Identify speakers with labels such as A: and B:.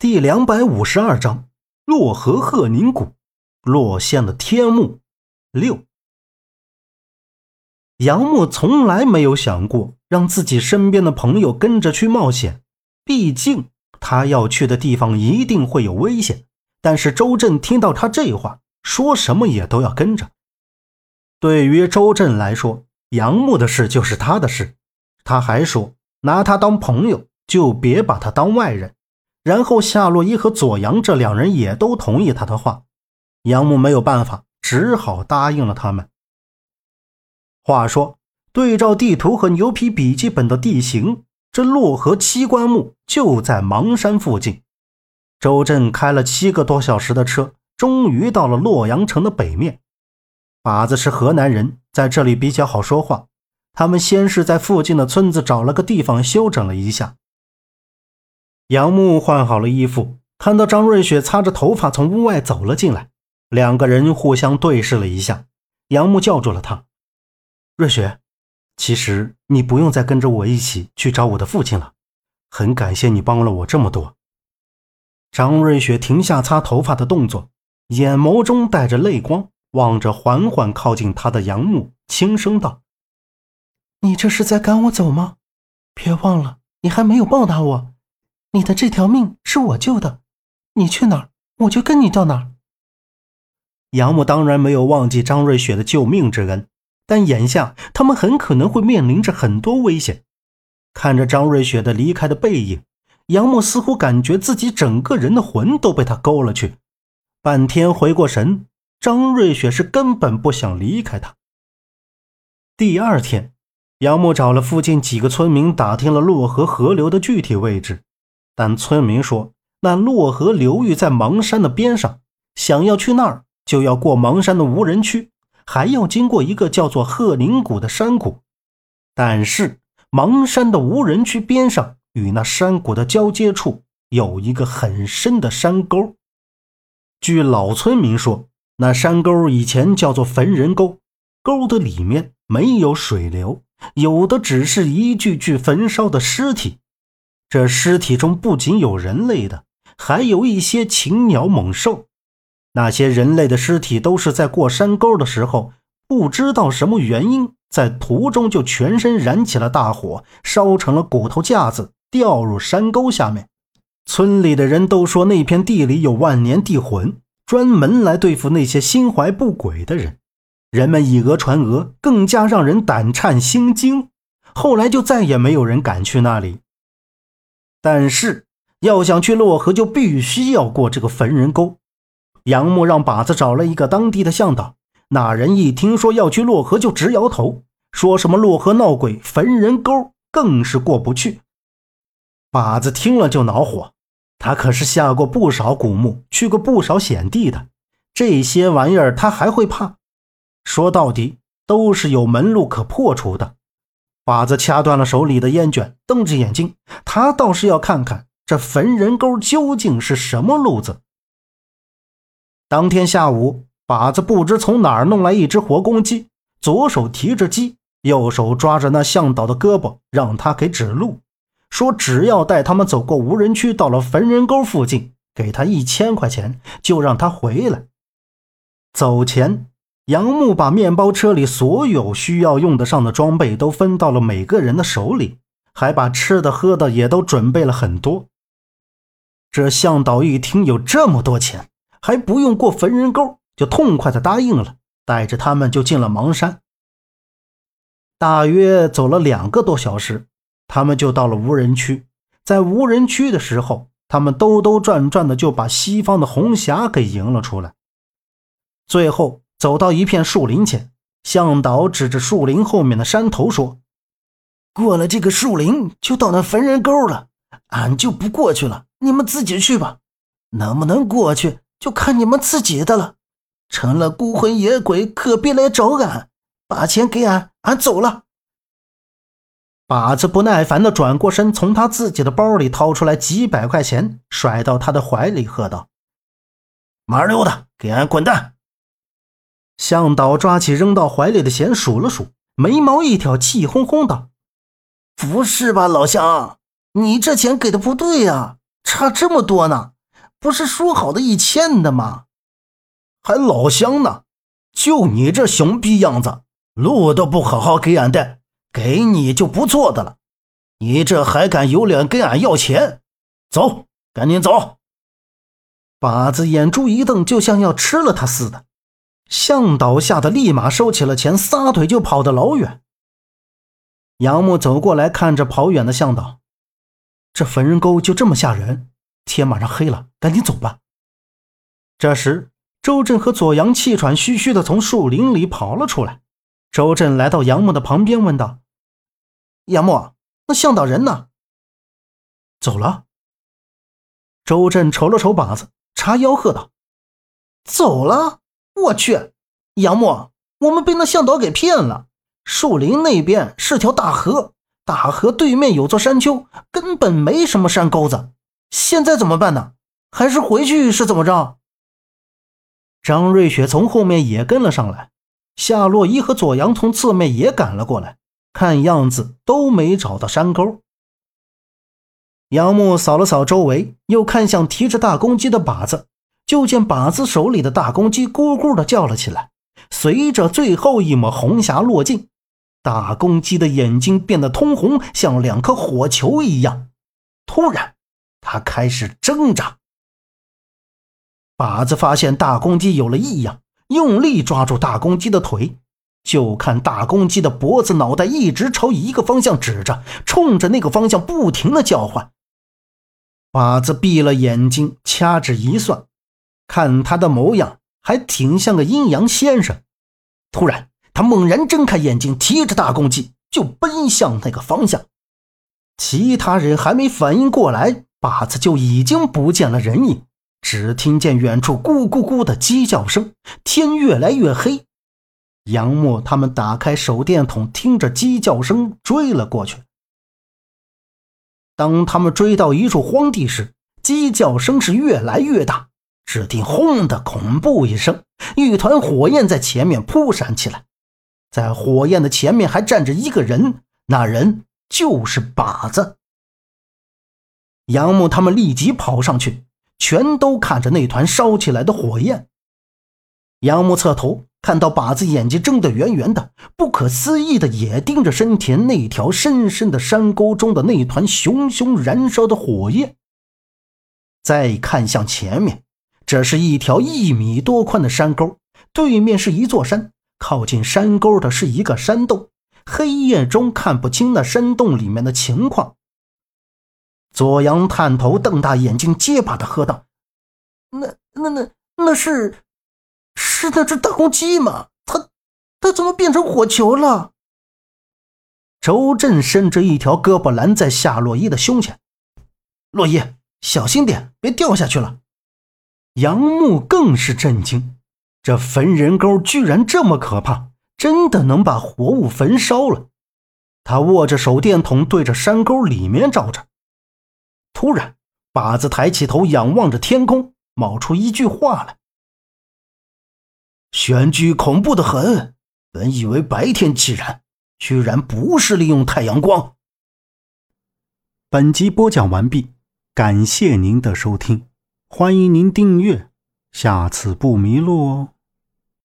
A: 第两百五十二章洛河鹤宁谷落线的天幕六。杨木从来没有想过让自己身边的朋友跟着去冒险，毕竟他要去的地方一定会有危险。但是周震听到他这话，说什么也都要跟着。对于周震来说，杨木的事就是他的事。他还说，拿他当朋友，就别把他当外人。然后夏洛伊和左阳这两人也都同意他的话，杨木没有办法，只好答应了他们。话说，对照地图和牛皮笔记本的地形，这洛河七棺墓就在邙山附近。周震开了七个多小时的车，终于到了洛阳城的北面。把子是河南人，在这里比较好说话。他们先是在附近的村子找了个地方休整了一下。杨木换好了衣服，看到张瑞雪擦着头发从屋外走了进来，两个人互相对视了一下。杨木叫住了她：“瑞雪，其实你不用再跟着我一起去找我的父亲了，很感谢你帮了我这么多。”张瑞雪停下擦头发的动作，眼眸中带着泪光，望着缓缓靠近她的杨木，轻声道：“
B: 你这是在赶我走吗？别忘了，你还没有报答我。”你的这条命是我救的，你去哪儿，我就跟你到哪儿。
A: 杨木当然没有忘记张瑞雪的救命之恩，但眼下他们很可能会面临着很多危险。看着张瑞雪的离开的背影，杨木似乎感觉自己整个人的魂都被他勾了去。半天回过神，张瑞雪是根本不想离开他。第二天，杨木找了附近几个村民打听了洛河河流的具体位置。但村民说，那洛河流域在邙山的边上，想要去那儿，就要过邙山的无人区，还要经过一个叫做鹤宁谷的山谷。但是邙山的无人区边上与那山谷的交接处有一个很深的山沟。据老村民说，那山沟以前叫做焚人沟，沟的里面没有水流，有的只是一具具焚烧的尸体。这尸体中不仅有人类的，还有一些禽鸟猛兽。那些人类的尸体都是在过山沟的时候，不知道什么原因，在途中就全身燃起了大火，烧成了骨头架子，掉入山沟下面。村里的人都说，那片地里有万年地魂，专门来对付那些心怀不轨的人。人们以讹传讹，更加让人胆颤心惊。后来就再也没有人敢去那里。但是要想去洛河，就必须要过这个坟人沟。杨木让靶子找了一个当地的向导，那人一听说要去洛河，就直摇头，说什么洛河闹鬼，坟人沟更是过不去。靶子听了就恼火，他可是下过不少古墓，去过不少险地的，这些玩意儿他还会怕？说到底，都是有门路可破除的。把子掐断了手里的烟卷，瞪着眼睛，他倒是要看看这焚人沟究竟是什么路子。当天下午，把子不知从哪儿弄来一只活公鸡，左手提着鸡，右手抓着那向导的胳膊，让他给指路，说只要带他们走过无人区，到了焚人沟附近，给他一千块钱，就让他回来。走前。杨木把面包车里所有需要用得上的装备都分到了每个人的手里，还把吃的喝的也都准备了很多。这向导一听有这么多钱，还不用过坟人沟，就痛快的答应了，带着他们就进了芒山。大约走了两个多小时，他们就到了无人区。在无人区的时候，他们兜兜转转的就把西方的红霞给迎了出来，最后。走到一片树林前，向导指着树林后面的山头说：“过了这个树林，就到那坟人沟了。俺就不过去了，你们自己去吧。能不能过去，就看你们自己的了。成了孤魂野鬼，可别来找俺。把钱给俺，俺走了。”把子不耐烦地转过身，从他自己的包里掏出来几百块钱，甩到他的怀里，喝道：“麻溜的，给俺滚蛋！”向导抓起扔到怀里的钱，数了数，眉毛一挑，气哄哄道：“不是吧，老乡，你这钱给的不对呀！
B: 差这么多呢？不是说好的一千的吗？
A: 还老乡呢？就你这熊逼样子，路都不好好给俺带，给你就不错的了。你这还敢有脸跟俺要钱？走，赶紧走！
B: 把子眼珠一瞪，就像要吃了他似的。向导吓得立马收起了钱，撒腿就跑得老远。杨木走过来，看着跑远的向导，这焚人沟就这么吓人？天马上黑了，赶紧走吧。这时，周震和左阳气喘吁吁的从树林里跑了出来。周震来到杨木的旁边，问道：“杨木，那向导人呢？”
A: 走了。
B: 周震瞅了瞅靶子。叉腰喝道：“走了！我去，杨木，我们被那向导给骗了。树林那边是条大河，大河对面有座山丘，根本没什么山沟子。现在怎么办呢？还是回去是怎么着？”
A: 张瑞雪从后面也跟了上来，夏洛伊和左阳从侧面也赶了过来，看样子都没找到山沟。杨木扫了扫周围，又看向提着大公鸡的靶子，就见靶子手里的大公鸡咕咕的叫了起来。随着最后一抹红霞落尽，大公鸡的眼睛变得通红，像两颗火球一样。突然，它开始挣扎。靶子发现大公鸡有了异样，用力抓住大公鸡的腿，就看大公鸡的脖子、脑袋一直朝一个方向指着，冲着那个方向不停的叫唤。靶子闭了眼睛，掐指一算，看他的模样，还挺像个阴阳先生。突然，他猛然睁开眼睛，提着大公鸡就奔向那个方向。其他人还没反应过来，靶子就已经不见了人影。只听见远处咕咕咕的鸡叫声，天越来越黑。杨默他们打开手电筒，听着鸡叫声追了过去。当他们追到一处荒地时，鸡叫声是越来越大。只听“轰”的恐怖一声，一团火焰在前面扑闪起来。在火焰的前面还站着一个人，那人就是靶子。杨木他们立即跑上去，全都看着那团烧起来的火焰。杨木侧头。看到靶子眼睛睁得圆圆的，不可思议的也盯着身前那条深深的山沟中的那团熊熊燃烧的火焰。再看向前面，这是一条一米多宽的山沟，对面是一座山，靠近山沟的是一个山洞，黑夜中看不清那山洞里面的情况。左阳探头瞪大眼睛，结巴的喝道：“那、那、那、那是？”是那只大公鸡吗？它，它怎么变成火球了？周震伸着一条胳膊拦在夏洛伊的胸前，洛伊，小心点，别掉下去了。杨木更是震惊，这焚人沟居然这么可怕，真的能把活物焚烧了。他握着手电筒对着山沟里面照着，突然，靶子抬起头仰望着天空，冒出一句话来。玄居恐怖的很，本以为白天起燃，居然不是利用太阳光。本集播讲完毕，感谢您的收听，欢迎您订阅，下次不迷路哦。